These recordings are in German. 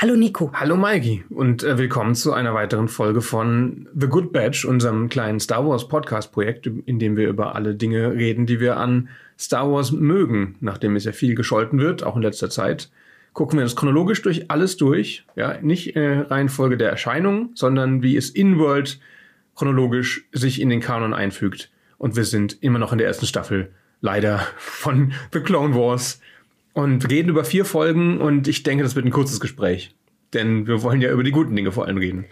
Hallo Nico. Hallo Maigi und äh, willkommen zu einer weiteren Folge von The Good Batch, unserem kleinen Star Wars Podcast Projekt, in dem wir über alle Dinge reden, die wir an Star Wars mögen, nachdem es ja viel gescholten wird, auch in letzter Zeit. Gucken wir das chronologisch durch alles durch, ja, nicht äh, Reihenfolge der Erscheinung, sondern wie es in-world chronologisch sich in den Kanon einfügt. Und wir sind immer noch in der ersten Staffel, leider, von The Clone Wars und reden über vier Folgen und ich denke, das wird ein kurzes Gespräch. Denn wir wollen ja über die guten Dinge vor allem reden.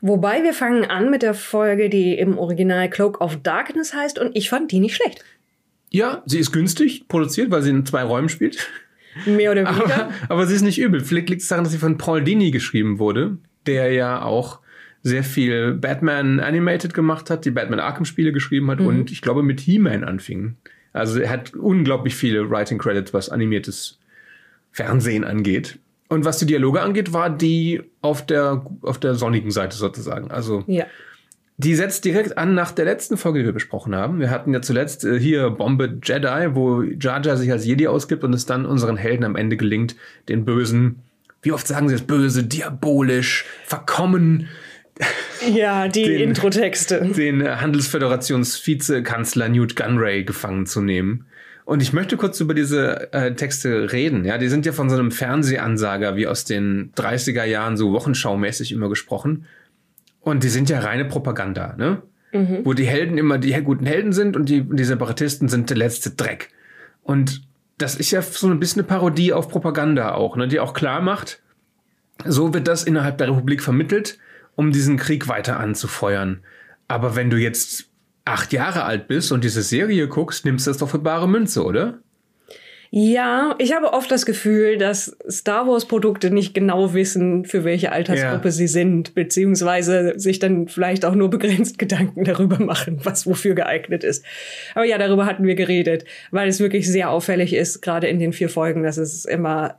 Wobei wir fangen an mit der Folge, die im Original Cloak of Darkness heißt und ich fand die nicht schlecht. Ja, sie ist günstig produziert, weil sie in zwei Räumen spielt. Mehr oder weniger. Aber, aber sie ist nicht übel. Vielleicht liegt es daran, dass sie von Paul Dini geschrieben wurde, der ja auch sehr viel Batman Animated gemacht hat, die Batman Arkham Spiele geschrieben hat mhm. und ich glaube mit He-Man anfing. Also er hat unglaublich viele Writing Credits, was animiertes Fernsehen angeht. Und was die Dialoge angeht, war die auf der, auf der sonnigen Seite sozusagen. Also ja. die setzt direkt an nach der letzten Folge, die wir besprochen haben. Wir hatten ja zuletzt äh, hier Bombe Jedi, wo Jar Jar sich als Jedi ausgibt und es dann unseren Helden am Ende gelingt, den Bösen, wie oft sagen sie das, böse, diabolisch, verkommen, ja, die den, Introtexte. Den Handelsföderationsvizekanzler Newt Gunray gefangen zu nehmen. Und ich möchte kurz über diese äh, Texte reden. Ja, die sind ja von so einem Fernsehansager wie aus den 30er Jahren so wochenschaumäßig immer gesprochen. Und die sind ja reine Propaganda, ne? Mhm. Wo die Helden immer die guten Helden sind und die, die Separatisten sind der letzte Dreck. Und das ist ja so ein bisschen eine Parodie auf Propaganda auch, ne? Die auch klar macht, so wird das innerhalb der Republik vermittelt um diesen Krieg weiter anzufeuern. Aber wenn du jetzt acht Jahre alt bist und diese Serie guckst, nimmst du das doch für bare Münze, oder? Ja, ich habe oft das Gefühl, dass Star Wars Produkte nicht genau wissen, für welche Altersgruppe ja. sie sind, beziehungsweise sich dann vielleicht auch nur begrenzt Gedanken darüber machen, was wofür geeignet ist. Aber ja, darüber hatten wir geredet, weil es wirklich sehr auffällig ist, gerade in den vier Folgen, dass es immer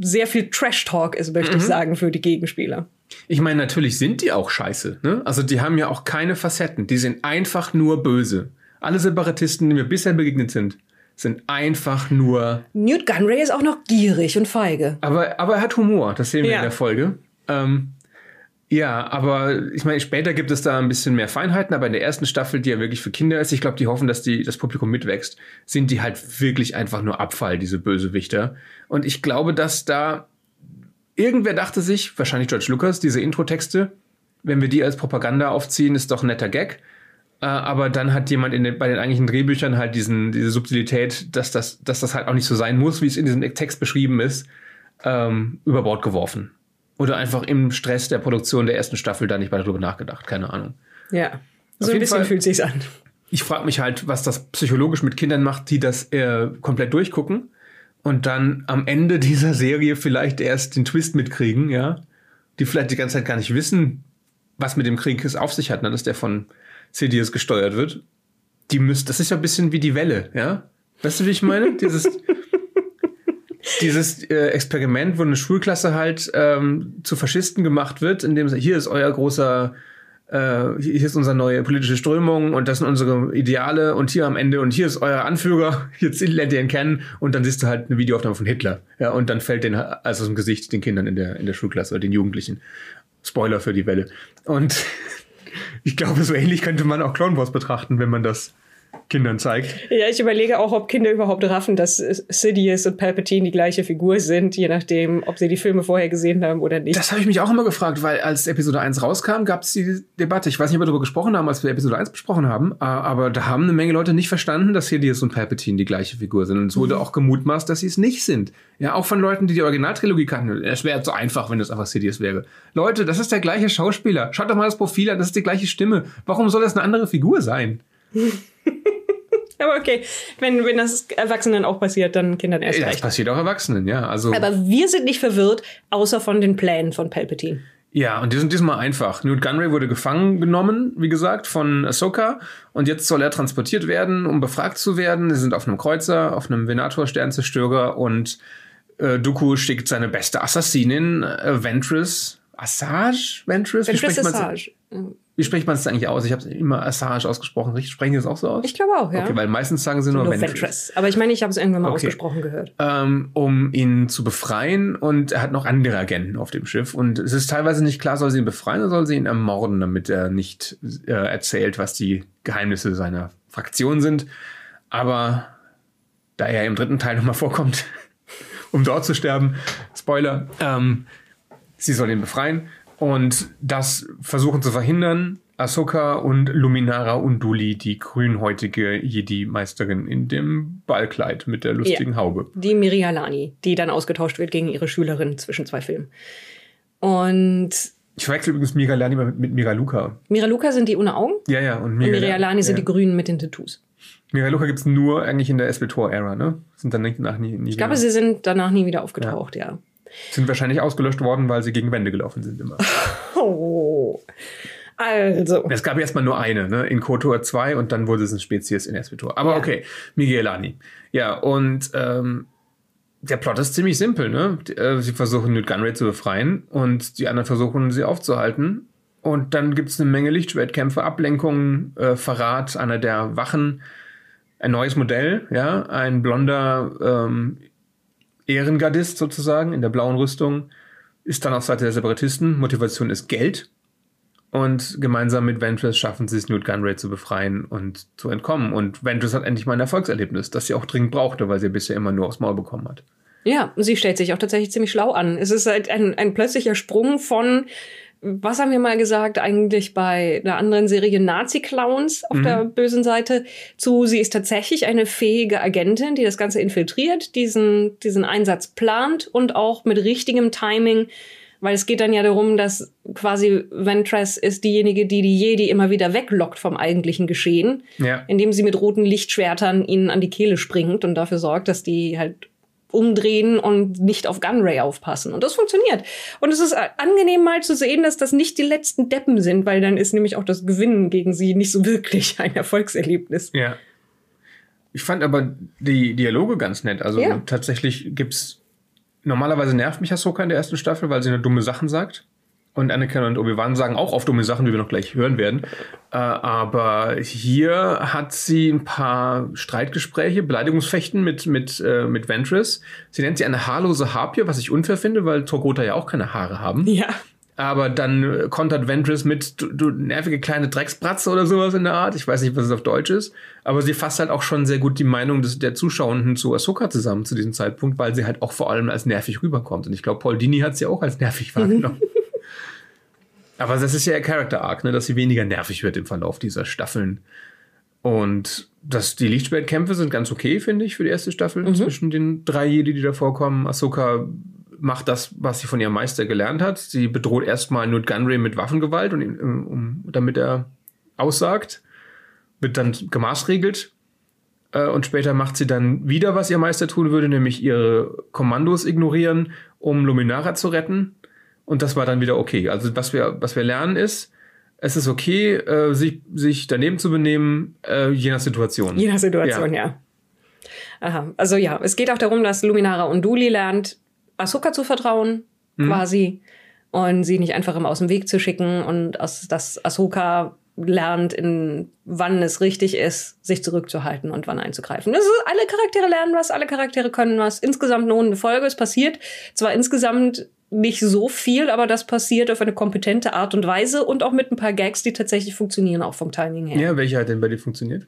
sehr viel Trash Talk ist, möchte mhm. ich sagen, für die Gegenspieler. Ich meine, natürlich sind die auch scheiße. Ne? Also die haben ja auch keine Facetten. Die sind einfach nur böse. Alle Separatisten, die mir bisher begegnet sind, sind einfach nur. Newt Gunray ist auch noch gierig und feige. Aber, aber er hat Humor, das sehen wir ja. in der Folge. Ähm, ja, aber ich meine, später gibt es da ein bisschen mehr Feinheiten, aber in der ersten Staffel, die ja wirklich für Kinder ist, ich glaube, die hoffen, dass die, das Publikum mitwächst, sind die halt wirklich einfach nur Abfall, diese Bösewichter. Und ich glaube, dass da irgendwer dachte sich, wahrscheinlich George Lucas, diese Intro-Texte, wenn wir die als Propaganda aufziehen, ist doch ein netter Gag. Äh, aber dann hat jemand den, bei den eigentlichen Drehbüchern halt diesen, diese Subtilität, dass das, dass das halt auch nicht so sein muss, wie es in diesem Text beschrieben ist, ähm, über Bord geworfen. Oder einfach im Stress der Produktion der ersten Staffel da nicht weiter drüber nachgedacht, keine Ahnung. Ja, so ein bisschen Fall, fühlt sich's an. Ich frage mich halt, was das psychologisch mit Kindern macht, die das äh, komplett durchgucken und dann am Ende dieser Serie vielleicht erst den Twist mitkriegen, ja, die vielleicht die ganze Zeit gar nicht wissen, was mit dem Krieg es auf sich hat, ne, dass der von Sidious gesteuert wird, die müsst, das ist ja ein bisschen wie die Welle, ja? Weißt du, wie ich meine? Dieses, dieses äh, Experiment, wo eine Schulklasse halt ähm, zu Faschisten gemacht wird, indem sie, hier ist euer großer, äh, hier ist unsere neue politische Strömung und das sind unsere Ideale und hier am Ende und hier ist euer Anführer, jetzt lernt ihr ihn kennen und dann siehst du halt eine Videoaufnahme von Hitler, ja, und dann fällt den also aus dem Gesicht den Kindern in der, in der Schulklasse oder den Jugendlichen. Spoiler für die Welle. Und ich glaube, so ähnlich könnte man auch Clone Wars betrachten, wenn man das Kindern zeigt. Ja, ich überlege auch, ob Kinder überhaupt raffen, dass Sidious und Palpatine die gleiche Figur sind, je nachdem, ob sie die Filme vorher gesehen haben oder nicht. Das habe ich mich auch immer gefragt, weil als Episode 1 rauskam, gab es die Debatte. Ich weiß nicht, ob wir darüber gesprochen haben, als wir Episode 1 besprochen haben, aber da haben eine Menge Leute nicht verstanden, dass Sidious und Palpatine die gleiche Figur sind. Und es wurde mhm. auch gemutmaßt, dass sie es nicht sind. Ja, auch von Leuten, die die Originaltrilogie kannten. Es wäre so einfach, wenn das einfach Sidious wäre. Leute, das ist der gleiche Schauspieler. Schaut doch mal das Profil an, das ist die gleiche Stimme. Warum soll das eine andere Figur sein? Aber okay, wenn, wenn das Erwachsenen auch passiert, dann Kindern erst recht. Das passiert auch Erwachsenen, ja. Also Aber wir sind nicht verwirrt, außer von den Plänen von Palpatine. Ja, und die sind diesmal einfach. Newt Gunray wurde gefangen genommen, wie gesagt, von Ahsoka. Und jetzt soll er transportiert werden, um befragt zu werden. Sie sind auf einem Kreuzer, auf einem Venator-Sternzerstörer. Und äh, Dooku schickt seine beste Assassinin, äh, Ventress. Assage? Ventress? Ventress Assage. Wie spricht man es eigentlich aus? Ich habe es immer Assange ausgesprochen. Richtig, sprechen Sie es auch so aus? Ich glaube auch, ja. Okay, weil meistens sagen sie nur, nur Ventress. Ventress. Aber ich meine, ich habe es irgendwann mal okay. ausgesprochen gehört. Ähm, um ihn zu befreien und er hat noch andere Agenten auf dem Schiff. Und es ist teilweise nicht klar, soll sie ihn befreien oder soll sie ihn ermorden, damit er nicht äh, erzählt, was die Geheimnisse seiner Fraktion sind. Aber da er im dritten Teil nochmal vorkommt, um dort zu sterben, Spoiler, ähm, sie soll ihn befreien. Und das versuchen zu verhindern Ahsoka und Luminara Unduli, die grünhäutige Jedi-Meisterin in dem Ballkleid mit der lustigen ja, Haube. Die Mirialani, die dann ausgetauscht wird gegen ihre Schülerin zwischen zwei Filmen. Und ich verwechsel übrigens Mirialani mit, Miraluka. Miraluka sind die ohne Augen? Ja, ja. Und, Mirialani, sind ja. die Grünen mit den Tattoos. Miraluka gibt es nur eigentlich in der SB-Tor-Ära, ne? Sind dann danach nie, nie Ich glaube, sie sind danach nie wieder aufgetaucht, ja. ja. Sind wahrscheinlich ausgelöscht worden, weil sie gegen Wände gelaufen sind immer. Oh. Also. Es gab erstmal nur eine, ne? In KOTOR 2 und dann wurde es eine Spezies in SWTOR. Aber ja. okay, Miguelani. Ja, und ähm, der Plot ist ziemlich simpel, ne? Äh, sie versuchen Newt Gunray zu befreien und die anderen versuchen sie aufzuhalten. Und dann gibt es eine Menge Lichtschwertkämpfe, Ablenkungen, äh, Verrat einer der Wachen, ein neues Modell, ja, ein blonder ähm, Ehrengardist sozusagen in der blauen Rüstung, ist dann auf Seite der Separatisten. Motivation ist Geld. Und gemeinsam mit Ventress schaffen sie es, Newt Gunray zu befreien und zu entkommen. Und Ventress hat endlich mal ein Erfolgserlebnis, das sie auch dringend brauchte, weil sie bisher immer nur aufs Maul bekommen hat. Ja, sie stellt sich auch tatsächlich ziemlich schlau an. Es ist halt ein, ein plötzlicher Sprung von was haben wir mal gesagt, eigentlich bei einer anderen Serie Nazi-Clowns auf mhm. der bösen Seite, zu sie ist tatsächlich eine fähige Agentin, die das Ganze infiltriert, diesen, diesen Einsatz plant und auch mit richtigem Timing, weil es geht dann ja darum, dass quasi Ventress ist diejenige, die die Jedi immer wieder weglockt vom eigentlichen Geschehen, ja. indem sie mit roten Lichtschwertern ihnen an die Kehle springt und dafür sorgt, dass die halt umdrehen und nicht auf Gunray aufpassen. Und das funktioniert. Und es ist angenehm mal zu sehen, dass das nicht die letzten Deppen sind, weil dann ist nämlich auch das Gewinnen gegen sie nicht so wirklich ein Erfolgserlebnis. Ja. Ich fand aber die Dialoge ganz nett. Also ja. tatsächlich gibt's normalerweise nervt mich Ahsoka in der ersten Staffel, weil sie nur dumme Sachen sagt. Und Anakin und Obi-Wan sagen auch oft dumme Sachen, wie wir noch gleich hören werden. Äh, aber hier hat sie ein paar Streitgespräche, Beleidigungsfechten mit, mit, äh, mit Ventress. Sie nennt sie eine haarlose Harpie, was ich unfair finde, weil Torgota ja auch keine Haare haben. Ja. Aber dann kontert Ventress mit, du, du nervige kleine Drecksbratze oder sowas in der Art. Ich weiß nicht, was es auf Deutsch ist. Aber sie fasst halt auch schon sehr gut die Meinung des, der Zuschauenden zu Ahsoka zusammen zu diesem Zeitpunkt, weil sie halt auch vor allem als nervig rüberkommt. Und ich glaube, Paul Dini hat sie auch als nervig wahrgenommen. Aber das ist ja ihr Character Arc, ne, dass sie weniger nervig wird im Verlauf dieser Staffeln. Und dass die Lichtschwertkämpfe sind ganz okay, finde ich, für die erste Staffel mhm. zwischen den drei Jedi, die da vorkommen. Ahsoka macht das, was sie von ihrem Meister gelernt hat. Sie bedroht erstmal Newt Gunray mit Waffengewalt, und, um, damit er aussagt. Wird dann gemaßregelt. Äh, und später macht sie dann wieder, was ihr Meister tun würde, nämlich ihre Kommandos ignorieren, um Luminara zu retten. Und das war dann wieder okay. Also was wir, was wir lernen ist, es ist okay, äh, sich, sich daneben zu benehmen, äh, je nach Situation. Je nach Situation, ja. ja. Aha. Also ja, es geht auch darum, dass Luminara und Duli lernt, Ahsoka zu vertrauen, mhm. quasi. Und sie nicht einfach immer aus dem Weg zu schicken und aus, dass Ahsoka lernt, in wann es richtig ist, sich zurückzuhalten und wann einzugreifen. Das ist, alle Charaktere lernen was, alle Charaktere können was. Insgesamt nur eine Folge. Es passiert zwar insgesamt nicht so viel, aber das passiert auf eine kompetente Art und Weise und auch mit ein paar Gags, die tatsächlich funktionieren, auch vom Timing her. Ja, welche hat denn bei dir funktioniert?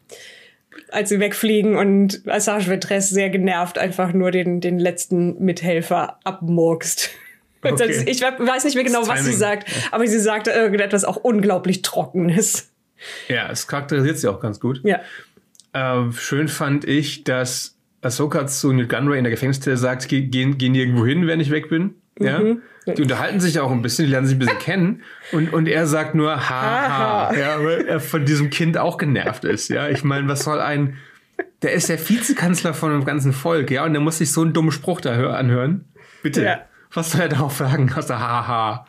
Als sie wegfliegen und Assage Ventress sehr genervt einfach nur den, den letzten Mithelfer abmurkst. Okay. Ich weiß nicht mehr genau, was sie sagt, aber sie sagt irgendetwas auch unglaublich Trockenes. Ja, es charakterisiert sie auch ganz gut. Ja. Äh, schön fand ich, dass Ahsoka zu Newt Gunray in der Gefängniszelle sagt, geh, geh, geh nirgendwo hin, wenn ich weg bin. Ja? Mhm. Die unterhalten sich auch ein bisschen, die lernen sich ein bisschen kennen. Und, und er sagt nur, haha, ha. ja, weil er von diesem Kind auch genervt ist. Ja, ich meine, was soll ein, der ist der Vizekanzler von dem ganzen Volk, ja, und der muss sich so einen dummen Spruch da anhören. Bitte, ja. was soll er darauf sagen, außer haha?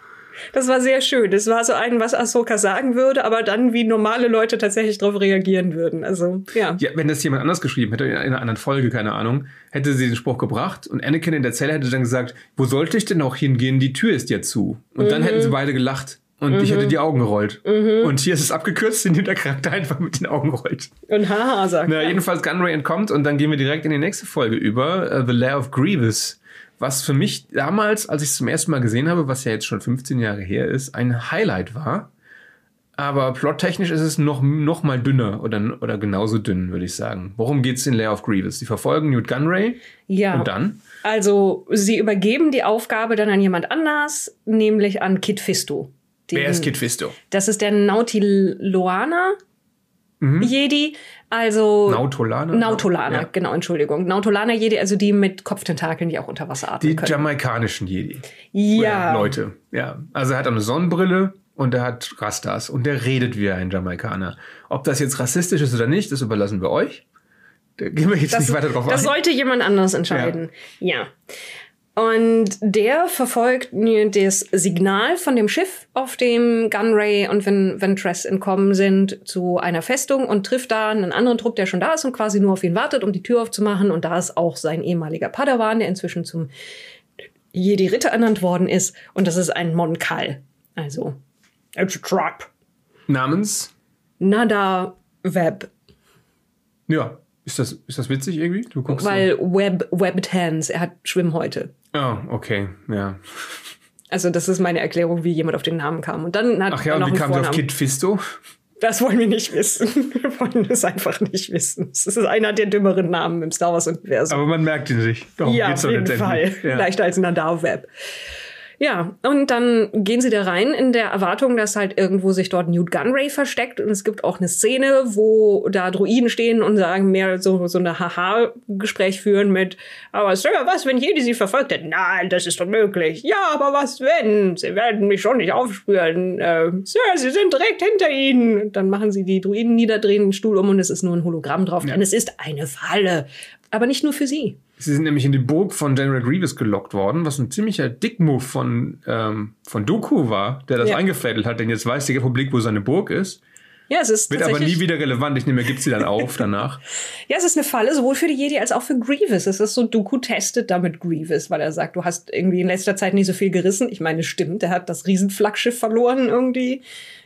Das war sehr schön. Das war so ein, was Ahsoka sagen würde, aber dann wie normale Leute tatsächlich darauf reagieren würden. Also, ja. Ja, wenn das jemand anders geschrieben hätte, in einer anderen Folge, keine Ahnung, hätte sie den Spruch gebracht und Anakin in der Zelle hätte dann gesagt, wo sollte ich denn auch hingehen? Die Tür ist ja zu. Und mhm. dann hätten sie beide gelacht. und mhm. ich hätte die Augen gerollt. Mhm. Und hier ist es abgekürzt, indem der Charakter einfach mit den Augen rollt. Und haha sagt. Na, jedenfalls Gunray entkommt und dann gehen wir direkt in die nächste Folge über, uh, The Lair of Grievous. Was für mich damals, als ich es zum ersten Mal gesehen habe, was ja jetzt schon 15 Jahre her ist, ein Highlight war. Aber plottechnisch ist es noch, noch mal dünner oder, oder genauso dünn, würde ich sagen. Worum geht es in Lair of Grievous? Die verfolgen Newt Gunray. Ja. Und dann? Also, sie übergeben die Aufgabe dann an jemand anders, nämlich an Kit Fisto. Den, Wer ist Kit Fisto? Das ist der Nautiloaner mhm. Jedi. Also Nautolaner? Nautolaner, ja. genau, Entschuldigung. Nautolaner Jedi, also die mit Kopftentakeln, die auch unter Wasser atmen Die können. jamaikanischen Jedi. Ja. Leute, ja. Also er hat eine Sonnenbrille und er hat Rastas und der redet wie ein Jamaikaner. Ob das jetzt rassistisch ist oder nicht, das überlassen wir euch. Da gehen wir jetzt das, nicht weiter drauf Das ein. sollte jemand anders entscheiden. Ja. ja. Und der verfolgt das Signal von dem Schiff, auf dem Gunray und Ventress entkommen sind, zu einer Festung und trifft da einen anderen Trupp, der schon da ist und quasi nur auf ihn wartet, um die Tür aufzumachen. Und da ist auch sein ehemaliger Padawan, der inzwischen zum Jedi Ritter ernannt worden ist. Und das ist ein Monkal. Also, it's a trap. Namens? Nada Web. Ja. Ist das, ist das witzig irgendwie? Du guckst Weil so. Web, Webbed Hands, er hat Schwimmhäute. Oh, okay, ja. Also das ist meine Erklärung, wie jemand auf den Namen kam. Und dann hat Ach ja, und wie kam sie auf Kid Fisto? Das wollen wir nicht wissen. Wir wollen es einfach nicht wissen. Es ist einer der dümmeren Namen im Star Wars-Universum. Aber man merkt ihn sich. Darum ja, auf jeden Fall. Ja. Leichter als Nadar Web. Ja, und dann gehen sie da rein in der Erwartung, dass halt irgendwo sich dort Newt Gunray versteckt. Und es gibt auch eine Szene, wo da Druiden stehen und sagen, mehr so, so eine Haha-Gespräch führen mit, aber Sir, was, wenn jede sie verfolgt hat? Nein, das ist unmöglich. Ja, aber was, wenn? Sie werden mich schon nicht aufspüren. Äh, Sir, sie sind direkt hinter ihnen. Dann machen sie die Druiden niederdrehen den Stuhl um und es ist nur ein Hologramm drauf. Ja. Denn es ist eine Falle. Aber nicht nur für sie. Sie sind nämlich in die Burg von General Grievous gelockt worden, was ein ziemlicher Dickmove von, ähm, von Doku war, der das ja. eingefädelt hat, denn jetzt weiß die Republik, wo seine Burg ist. Ja, es ist Wird aber nie wieder relevant. Ich nehme, er gibt sie dann auf danach. ja, es ist eine Falle, sowohl für die Jedi als auch für Grievous. Es ist so, Dooku testet damit Grievous, weil er sagt, du hast irgendwie in letzter Zeit nicht so viel gerissen. Ich meine, stimmt, er hat das Riesenflaggschiff verloren irgendwie,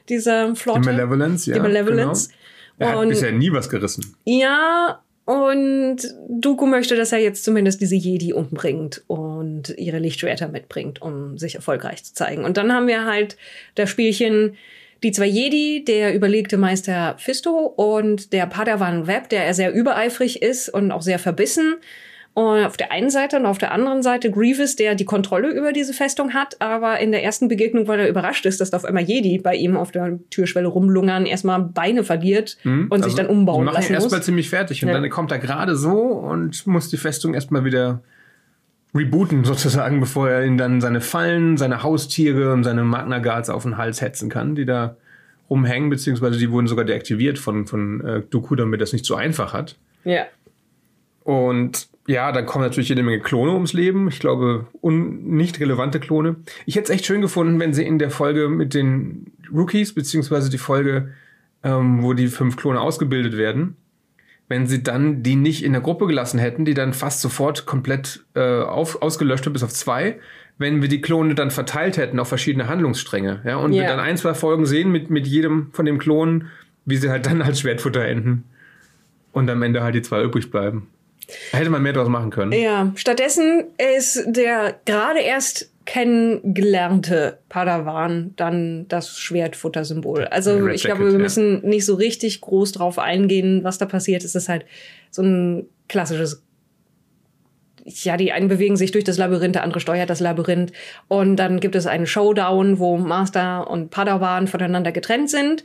diese Flotte. Die Malevolence, ja. Die Malevolence. Genau. Er hat bisher nie was gerissen. Ja, und Dooku möchte, dass er jetzt zumindest diese Jedi umbringt und ihre Lichtschwerter mitbringt, um sich erfolgreich zu zeigen. Und dann haben wir halt das Spielchen die zwei Jedi, der überlegte Meister Fisto und der Padawan Web, der sehr übereifrig ist und auch sehr verbissen. Und auf der einen Seite und auf der anderen Seite Grievous, der die Kontrolle über diese Festung hat, aber in der ersten Begegnung, weil er überrascht ist, dass da auf einmal Jedi bei ihm auf der Türschwelle rumlungern, erstmal Beine verliert mhm, und also sich dann umbauen lassen muss. ihn erstmal ziemlich fertig und ja. dann kommt er gerade so und muss die Festung erstmal wieder rebooten sozusagen, bevor er ihn dann seine Fallen, seine Haustiere und seine Magna Guards auf den Hals hetzen kann, die da rumhängen, beziehungsweise die wurden sogar deaktiviert von, von äh, Doku, damit das nicht so einfach hat. Ja. Und ja, dann kommen natürlich jede Menge Klone ums Leben. Ich glaube, nicht relevante Klone. Ich hätte es echt schön gefunden, wenn sie in der Folge mit den Rookies, beziehungsweise die Folge, ähm, wo die fünf Klone ausgebildet werden, wenn sie dann die nicht in der Gruppe gelassen hätten, die dann fast sofort komplett äh, auf, ausgelöscht wird, bis auf zwei, wenn wir die Klone dann verteilt hätten auf verschiedene Handlungsstränge. Ja, und yeah. wir dann ein, zwei Folgen sehen mit, mit jedem von den Klonen, wie sie halt dann als Schwertfutter enden. Und am Ende halt die zwei übrig bleiben. Hätte man mehr draus machen können. Ja, stattdessen ist der gerade erst kennengelernte Padawan dann das Schwertfuttersymbol. Also ich glaube, wir ja. müssen nicht so richtig groß drauf eingehen, was da passiert. Es ist halt so ein klassisches ja, die einen bewegen sich durch das Labyrinth, der andere steuert das Labyrinth. Und dann gibt es einen Showdown, wo Master und Padawan voneinander getrennt sind.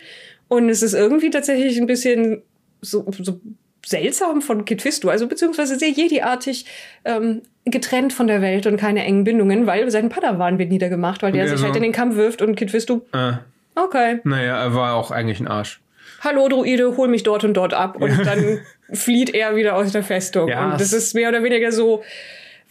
Und es ist irgendwie tatsächlich ein bisschen so, so seltsam von Kid Fisto, also beziehungsweise sehr Jedi-artig ähm, getrennt von der Welt und keine engen Bindungen, weil sein Padawan wird niedergemacht, weil der sich so. halt in den Kampf wirft und Kid Fisto. Äh. Okay. Naja, er war auch eigentlich ein Arsch. Hallo Druide, hol mich dort und dort ab. Und dann flieht er wieder aus der Festung. Ja, und das ist mehr oder weniger so,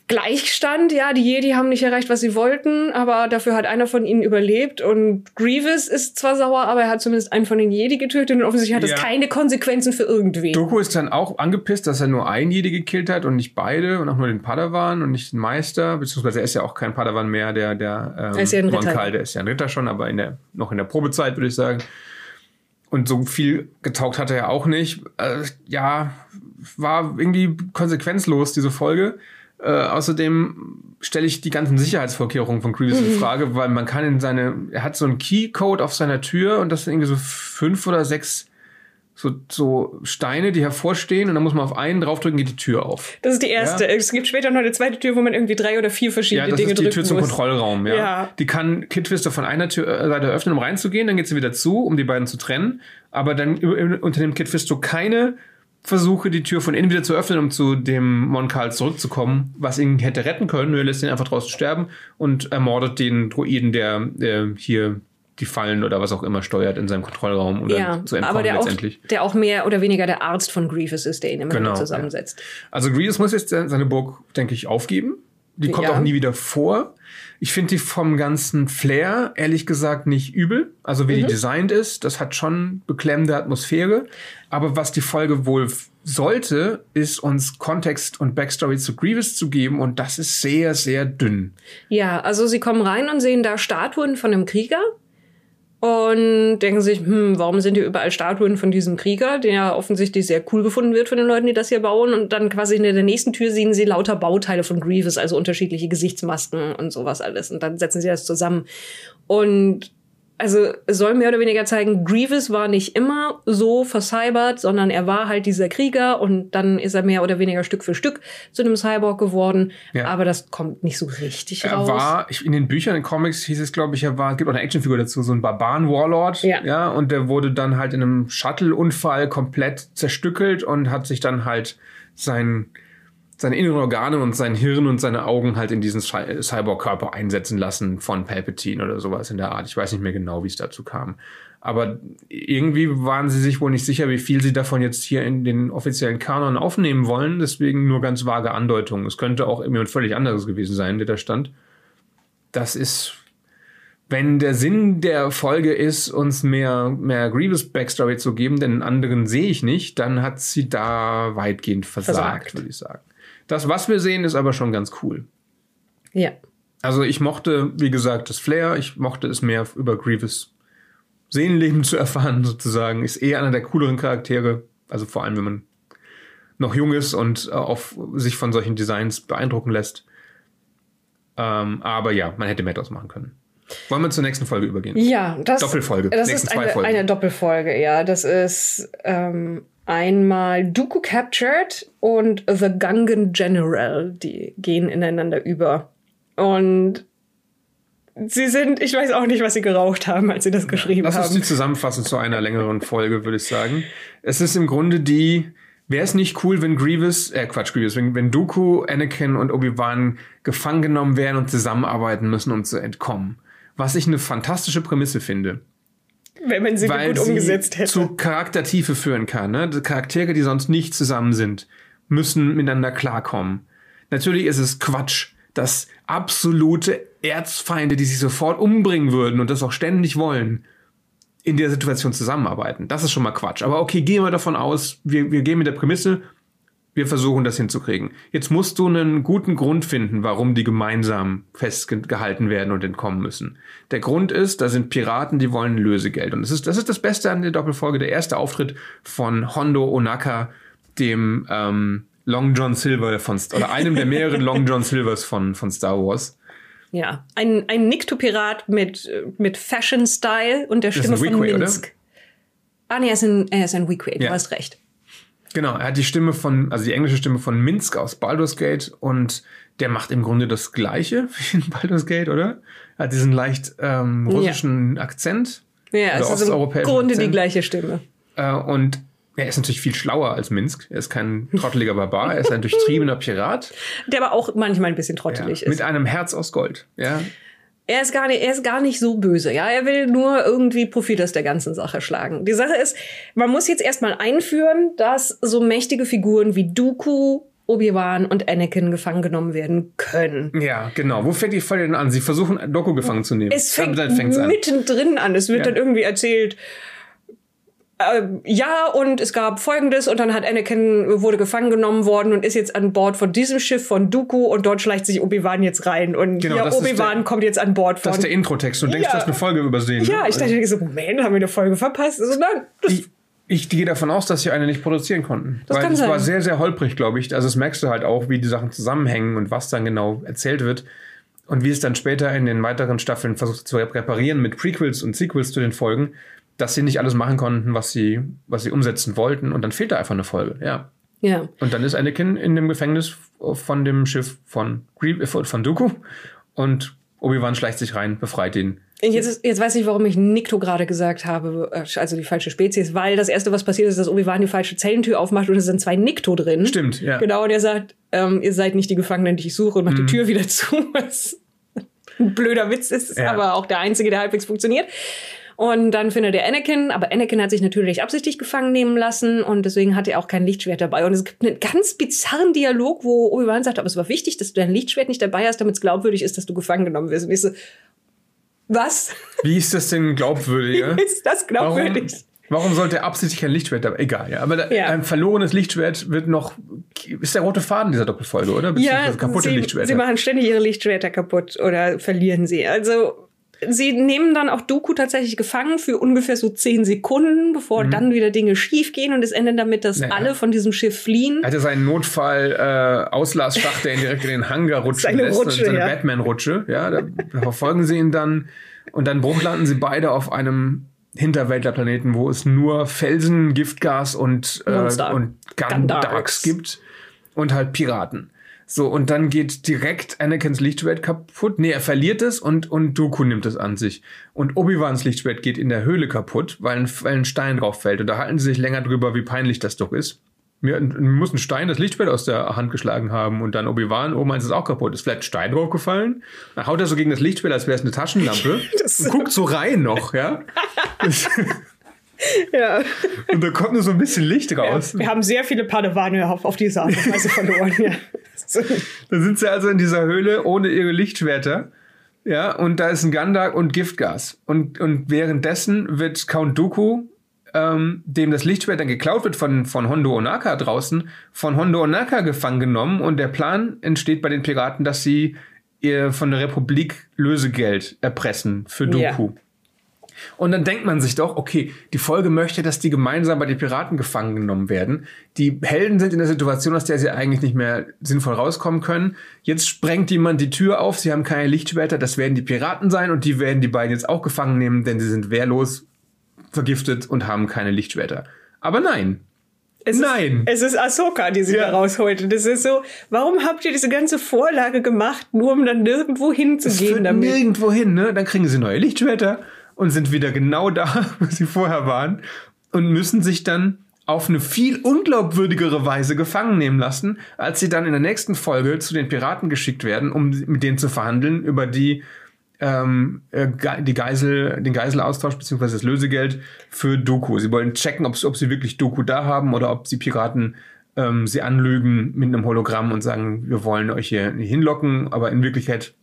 Gleichstand, ja, die Jedi haben nicht erreicht, was sie wollten, aber dafür hat einer von ihnen überlebt und Grievous ist zwar sauer, aber er hat zumindest einen von den Jedi getötet und offensichtlich hat ja. das keine Konsequenzen für irgendwen. Doku ist dann auch angepisst, dass er nur einen Jedi gekillt hat und nicht beide und auch nur den Padawan und nicht den Meister, beziehungsweise er ist ja auch kein Padawan mehr, der, der, ähm, ist ja ein Ritter. Monkal, der ist ja ein Ritter schon, aber in der, noch in der Probezeit, würde ich sagen. Und so viel getaugt hat er ja auch nicht. Äh, ja, war irgendwie konsequenzlos, diese Folge. Äh, außerdem stelle ich die ganzen Sicherheitsvorkehrungen von Grievous mhm. in Frage, weil man kann in seine, er hat so einen Keycode auf seiner Tür und das sind irgendwie so fünf oder sechs so, so Steine, die hervorstehen und dann muss man auf einen draufdrücken, geht die Tür auf. Das ist die erste. Ja? Es gibt später noch eine zweite Tür, wo man irgendwie drei oder vier verschiedene Dinge drückt. Ja, das ist die Tür zum Kontrollraum, ja. ja. Die kann Kid Twister von einer Tür, äh, Seite öffnen, um reinzugehen, dann geht sie wieder zu, um die beiden zu trennen. Aber dann unternimmt Kid Twister keine Versuche, die Tür von innen wieder zu öffnen, um zu dem Monkal zurückzukommen, was ihn hätte retten können. Er lässt ihn einfach draußen sterben und ermordet den Druiden, der, der hier die Fallen oder was auch immer steuert in seinem Kontrollraum oder ja, zu aber der letztendlich. Auch, der auch mehr oder weniger der Arzt von Grievous ist, der ihn immer genau, zusammensetzt. Ja. Also Grievous muss jetzt seine Burg, denke ich, aufgeben. Die kommt ja. auch nie wieder vor. Ich finde die vom ganzen Flair, ehrlich gesagt, nicht übel. Also wie mhm. die designt ist, das hat schon beklemmende Atmosphäre. Aber was die Folge wohl sollte, ist uns Kontext und Backstory zu Grievous zu geben und das ist sehr, sehr dünn. Ja, also sie kommen rein und sehen da Statuen von einem Krieger und denken sich, hm, warum sind hier überall Statuen von diesem Krieger, der offensichtlich sehr cool gefunden wird von den Leuten, die das hier bauen. Und dann quasi in der nächsten Tür sehen sie lauter Bauteile von Grievous, also unterschiedliche Gesichtsmasken und sowas alles. Und dann setzen sie das zusammen. Und also es soll mehr oder weniger zeigen, Grievous war nicht immer so vercybert, sondern er war halt dieser Krieger und dann ist er mehr oder weniger Stück für Stück zu einem Cyborg geworden. Ja. Aber das kommt nicht so richtig er raus. Er war, in den Büchern, in den Comics hieß es, glaube ich, er war, es gibt auch eine Actionfigur dazu, so ein Barbaren-Warlord. Ja. ja. Und der wurde dann halt in einem Shuttle-Unfall komplett zerstückelt und hat sich dann halt sein seine inneren Organe und sein Hirn und seine Augen halt in diesen Cyborg-Körper einsetzen lassen von Palpatine oder sowas in der Art. Ich weiß nicht mehr genau, wie es dazu kam. Aber irgendwie waren sie sich wohl nicht sicher, wie viel sie davon jetzt hier in den offiziellen Kanon aufnehmen wollen. Deswegen nur ganz vage Andeutungen. Es könnte auch jemand völlig anderes gewesen sein, der da stand. Das ist, wenn der Sinn der Folge ist, uns mehr, mehr Grievous Backstory zu geben, denn einen anderen sehe ich nicht, dann hat sie da weitgehend versagt, versagt. würde ich sagen. Das, was wir sehen, ist aber schon ganz cool. Ja. Also ich mochte, wie gesagt, das Flair. Ich mochte es mehr über Grievous Seelenleben zu erfahren, sozusagen. Ist eher einer der cooleren Charaktere. Also vor allem, wenn man noch jung ist und äh, auf sich von solchen Designs beeindrucken lässt. Ähm, aber ja, man hätte mehr draus machen können. Wollen wir zur nächsten Folge übergehen? Ja, das, Doppelfolge. Das ist eine, eine, Doppelfolge, ja. Das ist ähm, einmal Dooku Captured und The Gungan General. Die gehen ineinander über. Und sie sind, ich weiß auch nicht, was sie geraucht haben, als sie das geschrieben Lass haben. Lass uns die zusammenfassen zu einer längeren Folge, würde ich sagen. Es ist im Grunde die, wäre es nicht cool, wenn Grievous, äh Quatsch, Grievous, wenn, wenn Dooku, Anakin und Obi-Wan gefangen genommen wären und zusammenarbeiten müssen, um zu entkommen. Was ich eine fantastische Prämisse finde. Wenn man sie gut umgesetzt hätte. Zu Charaktertiefe führen kann. Ne? Die Charaktere, die sonst nicht zusammen sind, müssen miteinander klarkommen. Natürlich ist es Quatsch, dass absolute Erzfeinde, die sich sofort umbringen würden und das auch ständig wollen, in der Situation zusammenarbeiten. Das ist schon mal Quatsch. Aber okay, gehen wir davon aus, wir, wir gehen mit der Prämisse, wir versuchen das hinzukriegen. Jetzt musst du einen guten Grund finden, warum die gemeinsam festgehalten werden und entkommen müssen. Der Grund ist, da sind Piraten, die wollen Lösegeld. Und das ist das, ist das Beste an der Doppelfolge. Der erste Auftritt von Hondo Onaka, dem ähm, Long John Silver von, oder einem der mehreren Long John Silvers von, von Star Wars. Ja, ein, ein Nikto-Pirat mit, mit Fashion-Style und der Stimme von Minsk. Oder? Ah, nee, er ist ein, er ist ein Weequay, du ja. hast recht. Genau, er hat die Stimme von, also die englische Stimme von Minsk aus Baldur's Gate und der macht im Grunde das Gleiche wie in Baldur's Gate, oder? Er hat diesen leicht ähm, russischen ja. Akzent. Ja, es ist im Grunde Akzent. die gleiche Stimme. Äh, und er ist natürlich viel schlauer als Minsk. Er ist kein trotteliger Barbar, er ist ein durchtriebener Pirat. Der aber auch manchmal ein bisschen trottelig ja, ist. Mit einem Herz aus Gold, ja er ist gar nicht, er ist gar nicht so böse, ja. Er will nur irgendwie Profit aus der ganzen Sache schlagen. Die Sache ist, man muss jetzt erstmal einführen, dass so mächtige Figuren wie Dooku Obi-Wan und Anakin gefangen genommen werden können. Ja, genau. Wo fängt die Folge denn an? Sie versuchen, Doku gefangen zu nehmen. Es fängt mittendrin an. Es wird ja. dann irgendwie erzählt, äh, ja, und es gab Folgendes und dann hat Anakin wurde gefangen genommen worden und ist jetzt an Bord von diesem Schiff von Dooku und dort schleicht sich Obi-Wan jetzt rein und genau, Obi-Wan kommt jetzt an Bord von. Das ist der Introtext. Du ja. denkst, du hast eine Folge übersehen. Ja, ne? ich dachte so, Moment, haben wir eine Folge verpasst? Also, nein, ich, ich gehe davon aus, dass sie eine nicht produzieren konnten. Das weil es war sehr, sehr holprig, glaube ich. Also das merkst du halt auch, wie die Sachen zusammenhängen und was dann genau erzählt wird. Und wie es dann später in den weiteren Staffeln versucht zu reparieren mit Prequels und Sequels zu den Folgen dass sie nicht alles machen konnten, was sie, was sie umsetzen wollten. Und dann fehlt da einfach eine Folge, ja. Ja. Und dann ist Anakin in dem Gefängnis von dem Schiff von, äh, von Dooku und Obi-Wan schleicht sich rein, befreit ihn. Jetzt, jetzt weiß ich, warum ich Nikto gerade gesagt habe, äh, also die falsche Spezies, weil das erste, was passiert ist, dass Obi-Wan die falsche Zellentür aufmacht und es sind zwei Nikto drin. Stimmt, ja. Genau, und er sagt, ähm, ihr seid nicht die Gefangenen, die ich suche und macht mhm. die Tür wieder zu, was ein blöder Witz ist, ja. aber auch der einzige, der halbwegs funktioniert. Und dann findet er Anakin, aber Anakin hat sich natürlich absichtlich gefangen nehmen lassen und deswegen hat er auch kein Lichtschwert dabei. Und es gibt einen ganz bizarren Dialog, wo Obi-Wan sagt, aber es war wichtig, dass du dein Lichtschwert nicht dabei hast, damit es glaubwürdig ist, dass du gefangen genommen wirst. Und ich so, was? Wie ist das denn glaubwürdig? Wie ist das glaubwürdig? Warum? Warum sollte er absichtlich ein Lichtschwert dabei? Egal, ja. Aber ja. ein verlorenes Lichtschwert wird noch. Ist der rote Faden dieser Doppelfolge, oder? Ja, kaputte sie, Lichtschwerter. Sie machen ständig ihre Lichtschwerter kaputt oder verlieren sie. Also sie nehmen dann auch Doku tatsächlich gefangen für ungefähr so zehn Sekunden, bevor mhm. dann wieder Dinge schief gehen und es endet damit, dass naja. alle von diesem Schiff fliehen. Er hatte seinen Notfall äh, Auslasschacht, der ihn direkt in den Hangar rutschen seine lässt. Rutsche, seine ja. Batman-Rutsche. Ja, da verfolgen sie ihn dann und dann bruchlanden sie beide auf einem Hinterwäldlerplaneten, wo es nur Felsen, Giftgas und, äh, und Gundarks gibt und halt Piraten. So, und dann geht direkt Anakins Lichtschwert kaputt. Nee, er verliert es und, und Dooku nimmt es an sich. Und Obi-Wans Lichtschwert geht in der Höhle kaputt, weil ein, weil ein Stein drauf fällt. Und da halten sie sich länger drüber, wie peinlich das doch ist. Mir muss ein Stein das Lichtschwert aus der Hand geschlagen haben und dann Obi-Wan, oh, meins ist auch kaputt. Ist vielleicht Stein draufgefallen? Dann haut er so gegen das Lichtschwert, als wäre es eine Taschenlampe. und guckt so rein noch, ja. Ja. Und da kommt nur so ein bisschen Licht raus. Ja, wir haben sehr viele Padawane auf, auf diese Art und Weise verloren. Ja. Da sind sie also in dieser Höhle ohne ihre Lichtschwerter. Ja, und da ist ein Gandak und Giftgas. Und, und währenddessen wird Count Dooku, ähm, dem das Lichtschwert dann geklaut wird von, von Hondo Onaka draußen, von Hondo Onaka gefangen genommen. Und der Plan entsteht bei den Piraten, dass sie ihr von der Republik Lösegeld erpressen für Dooku. Ja. Und dann denkt man sich doch, okay, die Folge möchte, dass die gemeinsam bei den Piraten gefangen genommen werden. Die Helden sind in der Situation, aus der sie eigentlich nicht mehr sinnvoll rauskommen können. Jetzt sprengt jemand die Tür auf, sie haben keine Lichtschwerter, das werden die Piraten sein und die werden die beiden jetzt auch gefangen nehmen, denn sie sind wehrlos, vergiftet und haben keine Lichtschwerter. Aber nein, es Nein. Ist, es ist Ahsoka, die sie ja. da rausholt. Und das ist so, warum habt ihr diese ganze Vorlage gemacht, nur um dann nirgendwo hinzugehen damit? Nirgendwo hin, ne? Dann kriegen sie neue Lichtschwerter und sind wieder genau da, wo sie vorher waren und müssen sich dann auf eine viel unglaubwürdigere Weise gefangen nehmen lassen, als sie dann in der nächsten Folge zu den Piraten geschickt werden, um mit denen zu verhandeln über die ähm, äh, die Geisel, den Geiselaustausch bzw. das Lösegeld für Doku. Sie wollen checken, ob, ob sie wirklich Doku da haben oder ob die Piraten ähm, sie anlügen mit einem Hologramm und sagen, wir wollen euch hier hinlocken, aber in Wirklichkeit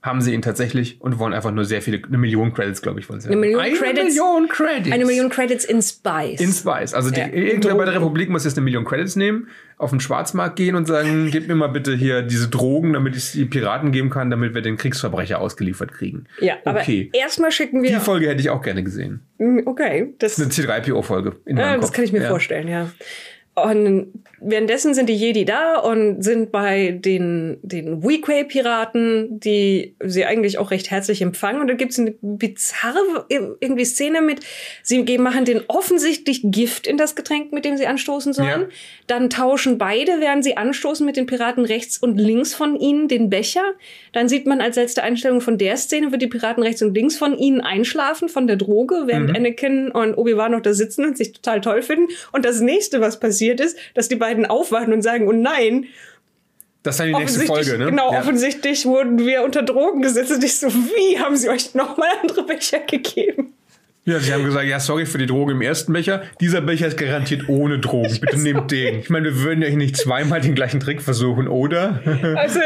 haben sie ihn tatsächlich und wollen einfach nur sehr viele, eine Million Credits, glaube ich, wollen sie. Eine Million eine Credits. Million Credits. Eine Million Credits in Spice. In Spice. Also die, ja, irgendwer bei der Republik muss jetzt eine Million Credits nehmen, auf den Schwarzmarkt gehen und sagen, gib mir mal bitte hier diese Drogen, damit ich die Piraten geben kann, damit wir den Kriegsverbrecher ausgeliefert kriegen. Ja, okay. aber erstmal schicken wir. Die Folge hätte ich auch gerne gesehen. Mm, okay. Das, ist eine C3PO-Folge. Ja, das kann ich mir ja. vorstellen, ja. Und währenddessen sind die Jedi da und sind bei den, den Weequay-Piraten, die sie eigentlich auch recht herzlich empfangen. Und da gibt es eine bizarre irgendwie Szene mit, sie machen den offensichtlich Gift in das Getränk, mit dem sie anstoßen sollen. Ja. Dann tauschen beide, während sie anstoßen, mit den Piraten rechts und links von ihnen den Becher. Dann sieht man als letzte Einstellung von der Szene, wird die Piraten rechts und links von ihnen einschlafen von der Droge, während mhm. Anakin und Obi-Wan noch da sitzen und sich total toll finden. Und das nächste, was passiert ist, dass die beiden aufwachen und sagen, oh nein, das ist dann die nächste Folge, ne? Genau, ja. offensichtlich wurden wir unter Drogen gesetzt. Und ich so, wie haben sie euch nochmal andere Becher gegeben? Ja, sie haben gesagt, ja, sorry für die Drogen im ersten Becher. Dieser Becher ist garantiert ohne Drogen. Bitte nehmt den. Ich meine, wir würden ja nicht zweimal den gleichen Trick versuchen, oder? Also,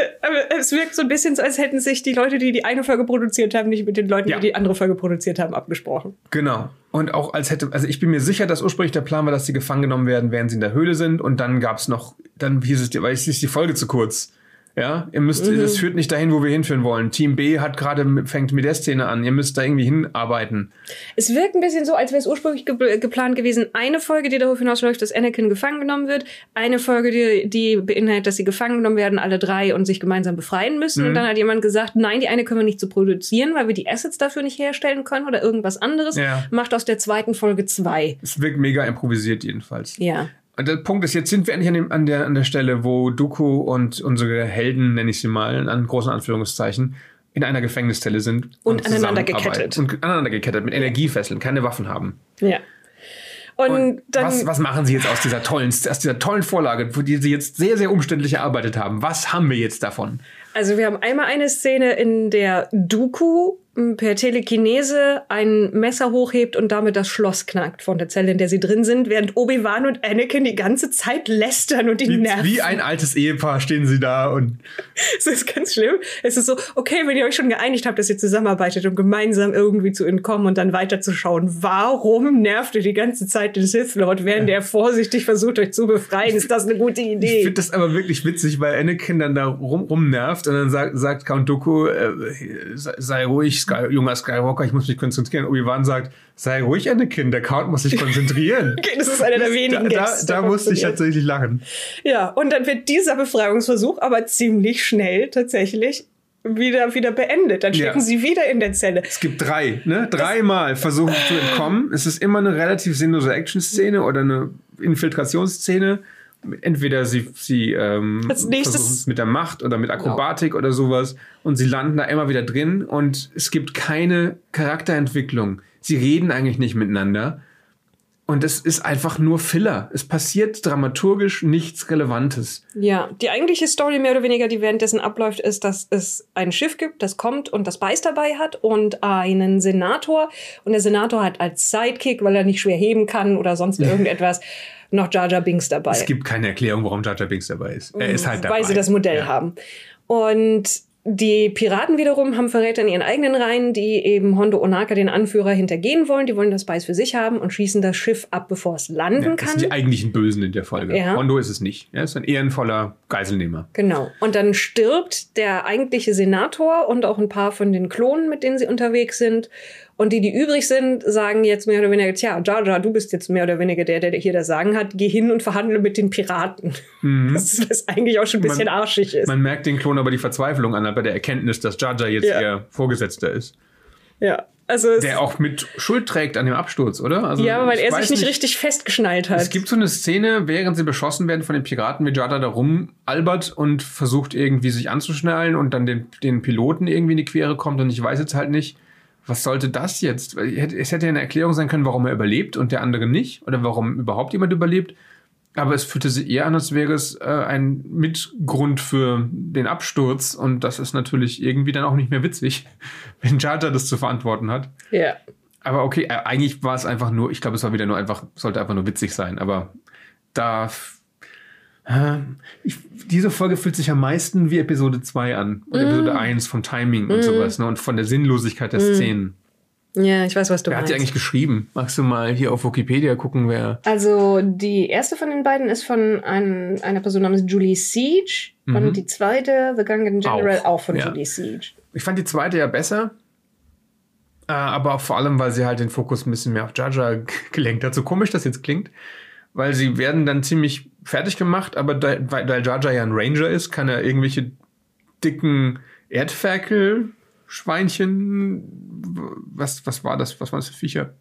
es wirkt so ein bisschen so, als hätten sich die Leute, die die eine Folge produziert haben, nicht mit den Leuten, ja. die die andere Folge produziert haben, abgesprochen. Genau. Und auch als hätte, also ich bin mir sicher, dass ursprünglich der Plan war, dass sie gefangen genommen werden, während sie in der Höhle sind. Und dann gab es noch, dann hieß es, weil es ist die Folge zu kurz. Ja, ihr müsst, mhm. das führt nicht dahin, wo wir hinführen wollen. Team B hat gerade, fängt mit der Szene an. Ihr müsst da irgendwie hinarbeiten. Es wirkt ein bisschen so, als wäre es ursprünglich ge geplant gewesen. Eine Folge, die darauf hinausläuft, dass Anakin gefangen genommen wird. Eine Folge, die, die beinhaltet, dass sie gefangen genommen werden, alle drei und sich gemeinsam befreien müssen. Mhm. Und dann hat jemand gesagt, nein, die eine können wir nicht so produzieren, weil wir die Assets dafür nicht herstellen können oder irgendwas anderes. Ja. Macht aus der zweiten Folge zwei. Es wirkt mega improvisiert jedenfalls. Ja. Und der Punkt ist, jetzt sind wir endlich an, dem, an, der, an der Stelle, wo Dooku und unsere Helden, nenne ich sie mal, an großen Anführungszeichen, in einer Gefängniszelle sind. Und, und aneinander gekettet. Und aneinander gekettet, mit Energiefesseln, keine Waffen haben. Ja. Und, und dann, was, was machen Sie jetzt aus dieser tollen, aus dieser tollen Vorlage, für die Sie jetzt sehr, sehr umständlich erarbeitet haben? Was haben wir jetzt davon? Also wir haben einmal eine Szene, in der Dooku per Telekinese ein Messer hochhebt und damit das Schloss knackt von der Zelle, in der sie drin sind, während Obi-Wan und Anakin die ganze Zeit lästern und ihn wie, nerven. Wie ein altes Ehepaar stehen sie da und. Es ist ganz schlimm. Es ist so, okay, wenn ihr euch schon geeinigt habt, dass ihr zusammenarbeitet, um gemeinsam irgendwie zu entkommen und dann weiterzuschauen, warum nervt ihr die ganze Zeit den Sith Lord, während ja. er vorsichtig versucht, euch zu befreien? Ist das eine gute Idee? Ich finde das aber wirklich witzig, weil Anakin dann da rum, rumnervt und dann sagt, sagt Count Dooku, äh, sei ruhig, Sky, junger Skywalker, ich muss mich konzentrieren. Obi-Wan sagt, sei ruhig, Anakin, der Count muss sich konzentrieren. okay, das ist einer der wenigen Da, da, da musste ich tatsächlich lachen. Ja, und dann wird dieser Befreiungsversuch aber ziemlich schnell tatsächlich wieder, wieder beendet. Dann stecken ja. sie wieder in der Zelle. Es gibt drei, ne? Dreimal versuchen zu entkommen. Es ist immer eine relativ sinnlose Action-Szene oder eine Infiltrationsszene entweder sie, sie ähm, versuchen es mit der Macht oder mit. Akrobatik genau. oder sowas und sie landen da immer wieder drin und es gibt keine Charakterentwicklung. Sie reden eigentlich nicht miteinander. Und es ist einfach nur Filler. Es passiert dramaturgisch nichts Relevantes. Ja, die eigentliche Story mehr oder weniger, die währenddessen abläuft, ist, dass es ein Schiff gibt, das kommt und das Beiß dabei hat und einen Senator. Und der Senator hat als Sidekick, weil er nicht schwer heben kann oder sonst irgendetwas, noch Jar Jar Binks dabei. Es gibt keine Erklärung, warum Jar Jar Binks dabei ist. Er ist halt dabei. Weil sie das Modell ja. haben. Und die Piraten wiederum haben Verräter in ihren eigenen Reihen, die eben Hondo Onaka, den Anführer, hintergehen wollen. Die wollen das Beiß für sich haben und schießen das Schiff ab, bevor es landen ja, das kann. Das sind die eigentlichen Bösen in der Folge. Ja. Hondo ist es nicht. Er ist ein ehrenvoller Geiselnehmer. Genau. Und dann stirbt der eigentliche Senator und auch ein paar von den Klonen, mit denen sie unterwegs sind. Und die, die übrig sind, sagen jetzt mehr oder weniger, tja, Jar Jar, du bist jetzt mehr oder weniger der, der hier das Sagen hat, geh hin und verhandle mit den Piraten. Mhm. Das ist was eigentlich auch schon ein bisschen man, arschig ist. Man merkt den Klon aber die Verzweiflung an, bei der Erkenntnis, dass Jar Jar jetzt ja. ihr Vorgesetzter ist. Ja. Also der auch mit Schuld trägt an dem Absturz, oder? Also ja, weil er sich nicht, nicht, richtig festgeschnallt hat. Es gibt so eine Szene, während sie beschossen werden von den Piraten, wie Jar Jar da rumalbert und versucht irgendwie sich anzuschnallen und dann den, den Piloten irgendwie in die Quere kommt und ich weiß jetzt halt nicht, was sollte das jetzt? Es hätte ja eine Erklärung sein können, warum er überlebt und der andere nicht oder warum überhaupt jemand überlebt. Aber es fühlte sich eher an, als wäre es äh, ein Mitgrund für den Absturz und das ist natürlich irgendwie dann auch nicht mehr witzig, wenn Charter das zu verantworten hat. Ja. Aber okay, äh, eigentlich war es einfach nur, ich glaube, es war wieder nur einfach, sollte einfach nur witzig sein, aber da ich, diese Folge fühlt sich am meisten wie Episode 2 an. Oder mm. Episode 1 vom Timing mm. und sowas, ne? Und von der Sinnlosigkeit der mm. Szenen. Ja, ich weiß, was du wer meinst. Wer hat die eigentlich geschrieben? Magst du mal hier auf Wikipedia gucken, wer. Also, die erste von den beiden ist von ein, einer Person namens Julie Siege. Mhm. Und die zweite, The Gungan General, auch, auch von ja. Julie Siege. Ich fand die zweite ja besser. Äh, aber vor allem, weil sie halt den Fokus ein bisschen mehr auf Jaja gelenkt hat. So komisch das jetzt klingt weil sie werden dann ziemlich fertig gemacht, aber da, weil Jar Jar ja ein Ranger ist, kann er irgendwelche dicken Erdferkel, Schweinchen, was, was war das, was waren das für Viecher?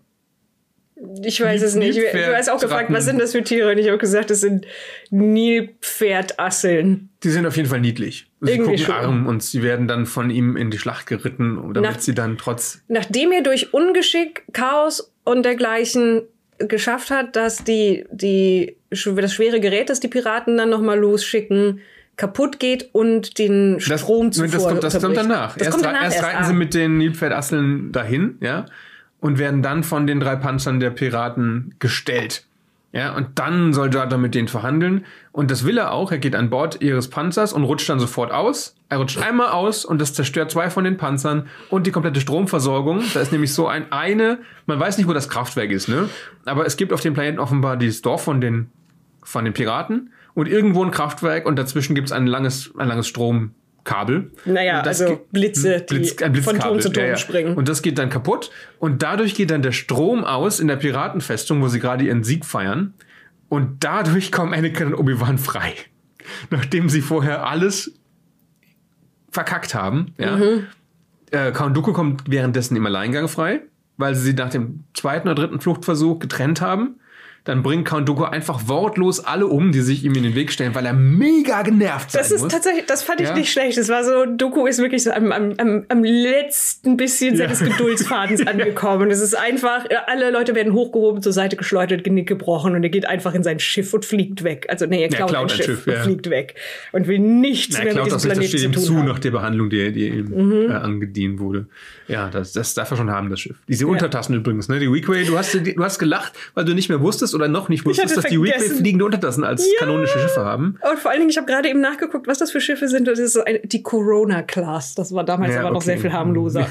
Ich weiß es nicht. Du hast auch gefragt, was sind das für Tiere? Und ich habe gesagt, das sind Nilpferdasseln. Die sind auf jeden Fall niedlich. Sie Irgendwie gucken schon. arm und sie werden dann von ihm in die Schlacht geritten, damit Nach, sie dann trotz. Nachdem er durch Ungeschick, Chaos und dergleichen geschafft hat, dass die, die, das schwere Gerät, das die Piraten dann nochmal losschicken, kaputt geht und den Strom zu Das, kommt, das kommt danach. Das erst, kommt danach erst, erst reiten sie mit den Nilpferdasseln dahin, ja. und werden dann von den drei Panzern der Piraten gestellt. Ja, und dann soll Jar mit denen verhandeln. Und das will er auch. Er geht an Bord ihres Panzers und rutscht dann sofort aus. Er rutscht einmal aus und das zerstört zwei von den Panzern und die komplette Stromversorgung. Da ist nämlich so ein eine, man weiß nicht, wo das Kraftwerk ist, ne? Aber es gibt auf dem Planeten offenbar dieses Dorf von den, von den Piraten und irgendwo ein Kraftwerk und dazwischen gibt es ein langes, ein langes Strom, Kabel. Naja, also Blitze, die Blitz, ein von Turm zu Turm ja, ja. springen. Und das geht dann kaputt. Und dadurch geht dann der Strom aus in der Piratenfestung, wo sie gerade ihren Sieg feiern. Und dadurch kommen Anakin und Obi-Wan frei. Nachdem sie vorher alles verkackt haben. Ja. Mhm. Äh, Count Dooku kommt währenddessen im Alleingang frei, weil sie sie nach dem zweiten oder dritten Fluchtversuch getrennt haben dann bringt Count Dooku einfach wortlos alle um, die sich ihm in den Weg stellen, weil er mega genervt sein Das ist muss. tatsächlich, das fand ich ja? nicht schlecht. Das war so, Dooku ist wirklich so am, am, am, letzten bisschen seines ja. Geduldsfadens angekommen. Es ist einfach, alle Leute werden hochgehoben, zur Seite geschleudert, Genick gebrochen und er geht einfach in sein Schiff und fliegt weg. Also nee, er klaut, ja, klaut ein, Schiff, Schiff und fliegt weg und will nichts Na, mehr mit diesem Planeten zu tun zu haben. nach der Behandlung, die, die ihm mhm. äh, angedient wurde. Ja, das, das darf er schon haben, das Schiff. Diese Untertassen übrigens, ne? Die Weequay, du hast, du hast gelacht, weil du nicht mehr wusstest oder noch nicht wusstest, ist, dass die Weequay fliegende Untertassen als ja. kanonische Schiffe haben. Und vor allen Dingen, ich habe gerade eben nachgeguckt, was das für Schiffe sind. Das ist ein, die Corona Class. Das war damals ja, aber okay. noch sehr viel harmloser.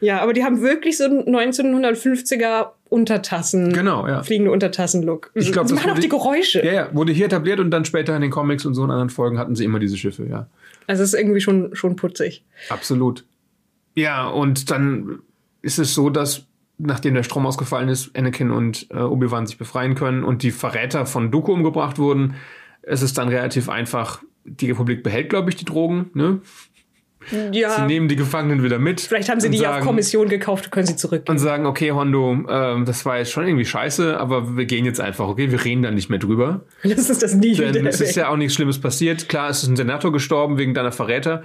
ja, aber die haben wirklich so 1950er Untertassen. Genau, ja. Fliegende Untertassen-Look. Ich glaube, das machen auch die Geräusche. Ja, ja, wurde hier etabliert und dann später in den Comics und so in anderen Folgen hatten sie immer diese Schiffe, ja. Also es ist irgendwie schon, schon putzig. Absolut. Ja, und dann ist es so, dass nachdem der Strom ausgefallen ist, Anakin und äh, Obi-Wan sich befreien können und die Verräter von Dooku umgebracht wurden. Es ist dann relativ einfach. Die Republik behält, glaube ich, die Drogen. Ne? Ja. Sie nehmen die Gefangenen wieder mit. Vielleicht haben sie die sagen, auf Kommission gekauft, können sie zurück. Und sagen, okay, Hondo, äh, das war jetzt schon irgendwie scheiße, aber wir gehen jetzt einfach, okay, wir reden da nicht mehr drüber. Lass uns das nie Denn wieder es ist ja auch nichts Schlimmes passiert. Klar, es ist ein Senator gestorben wegen deiner Verräter,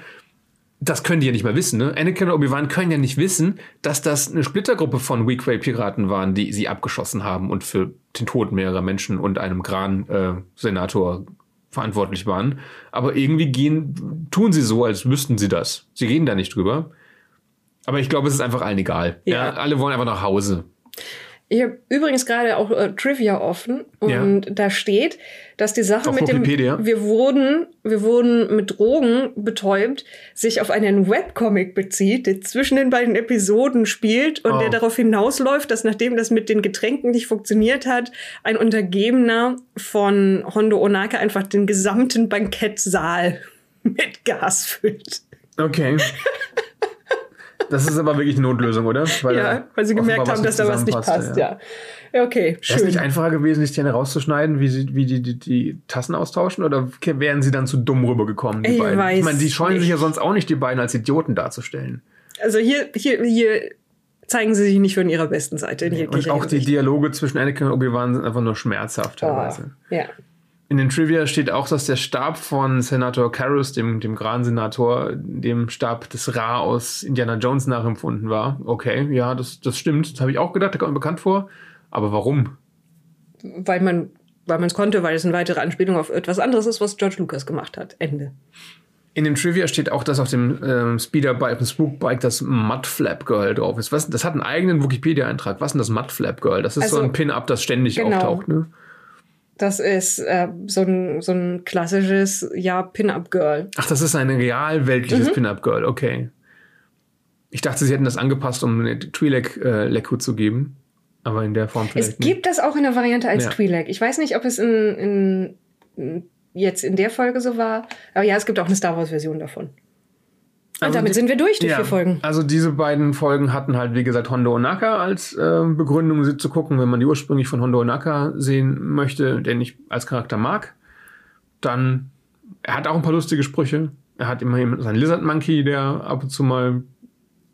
das können die ja nicht mal wissen, ne? Anakin und Obi-Wan können ja nicht wissen, dass das eine Splittergruppe von Weequay-Piraten waren, die sie abgeschossen haben und für den Tod mehrerer Menschen und einem Gran-Senator äh, verantwortlich waren. Aber irgendwie gehen, tun sie so, als wüssten sie das. Sie reden da nicht drüber. Aber ich glaube, es ist einfach allen egal. Ja. ja alle wollen einfach nach Hause. Ich habe übrigens gerade auch äh, Trivia offen und ja. da steht, dass die Sache auf mit Wikipedia. dem wir wurden wir wurden mit Drogen betäubt sich auf einen Webcomic bezieht, der zwischen den beiden Episoden spielt und oh. der darauf hinausläuft, dass nachdem das mit den Getränken nicht funktioniert hat, ein Untergebener von Hondo Onaka einfach den gesamten Bankettsaal mit Gas füllt. Okay. Das ist aber wirklich eine Notlösung, oder? Weil ja, weil sie gemerkt haben, dass da was nicht passt, ja. ja. okay, schön. Wäre es nicht einfacher gewesen, die Szene rauszuschneiden, wie, sie, wie die, die, die Tassen austauschen? Oder wären sie dann zu dumm rübergekommen, die ich beiden? Weiß ich meine, die scheuen nicht. sich ja sonst auch nicht, die beiden als Idioten darzustellen. Also hier, hier, hier zeigen sie sich nicht von ihrer besten Seite. In und auch die Dialoge zwischen Anakin und Obi-Wan sind einfach nur schmerzhaft teilweise. Oh, ja. In den Trivia steht auch, dass der Stab von Senator Karus, dem, dem Gran-Senator, dem Stab des Ra aus Indiana Jones nachempfunden war. Okay, ja, das, das stimmt. Das habe ich auch gedacht, der kommt mir bekannt vor. Aber warum? Weil man weil man es konnte, weil es eine weitere Anspielung auf etwas anderes ist, was George Lucas gemacht hat. Ende. In dem Trivia steht auch, dass auf dem ähm, Speederbike, dem Spookbike, das Mudflap Girl drauf ist. Was, das hat einen eigenen Wikipedia-Eintrag. Was ist denn das Mudflap Girl? Das ist also, so ein Pin-Up, das ständig genau. auftaucht, ne? Das ist äh, so, ein, so ein klassisches, ja, Pin-Up-Girl. Ach, das ist ein real weltliches mhm. Pin-Up-Girl, okay. Ich dachte, sie hätten das angepasst, um eine Twi'lek-Leku äh, zu geben. Aber in der Form vielleicht Es gibt nicht. das auch in der Variante als ja. Twi'lek. Ich weiß nicht, ob es in, in, jetzt in der Folge so war. Aber ja, es gibt auch eine Star Wars-Version davon. Und also damit die, sind wir durch, die ja, vier Folgen. Also diese beiden Folgen hatten halt, wie gesagt, Hondo Onaka als äh, Begründung, sie zu gucken, wenn man die ursprünglich von Hondo Onaka sehen möchte, den ich als Charakter mag. Dann, er hat auch ein paar lustige Sprüche. Er hat immerhin seinen Lizard Monkey, der ab und zu mal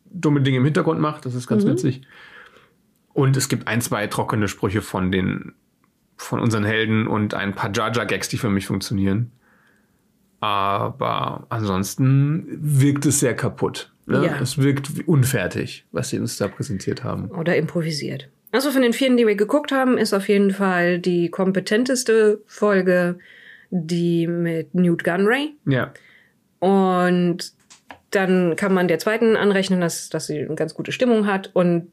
dumme Dinge im Hintergrund macht. Das ist ganz mhm. witzig. Und es gibt ein, zwei trockene Sprüche von den, von unseren Helden und ein paar Jar Jar Gags, die für mich funktionieren. Aber ansonsten wirkt es sehr kaputt. Ne? Ja. Es wirkt unfertig, was sie uns da präsentiert haben. Oder improvisiert. Also von den vielen, die wir geguckt haben, ist auf jeden Fall die kompetenteste Folge die mit Newt Gunray. Ja. Und dann kann man der zweiten anrechnen, dass, dass sie eine ganz gute Stimmung hat. Und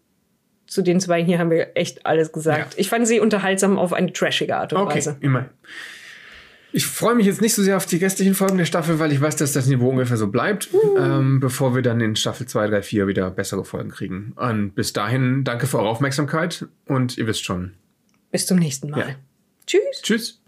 zu den zwei hier haben wir echt alles gesagt. Ja. Ich fand sie unterhaltsam auf eine trashige Art und okay, Weise. Immer. Ich freue mich jetzt nicht so sehr auf die restlichen Folgen der Staffel, weil ich weiß, dass das Niveau ungefähr so bleibt, mhm. ähm, bevor wir dann in Staffel 2, 3, 4 wieder bessere Folgen kriegen. Und bis dahin danke für eure Aufmerksamkeit und ihr wisst schon. Bis zum nächsten Mal. Ja. Tschüss. Tschüss.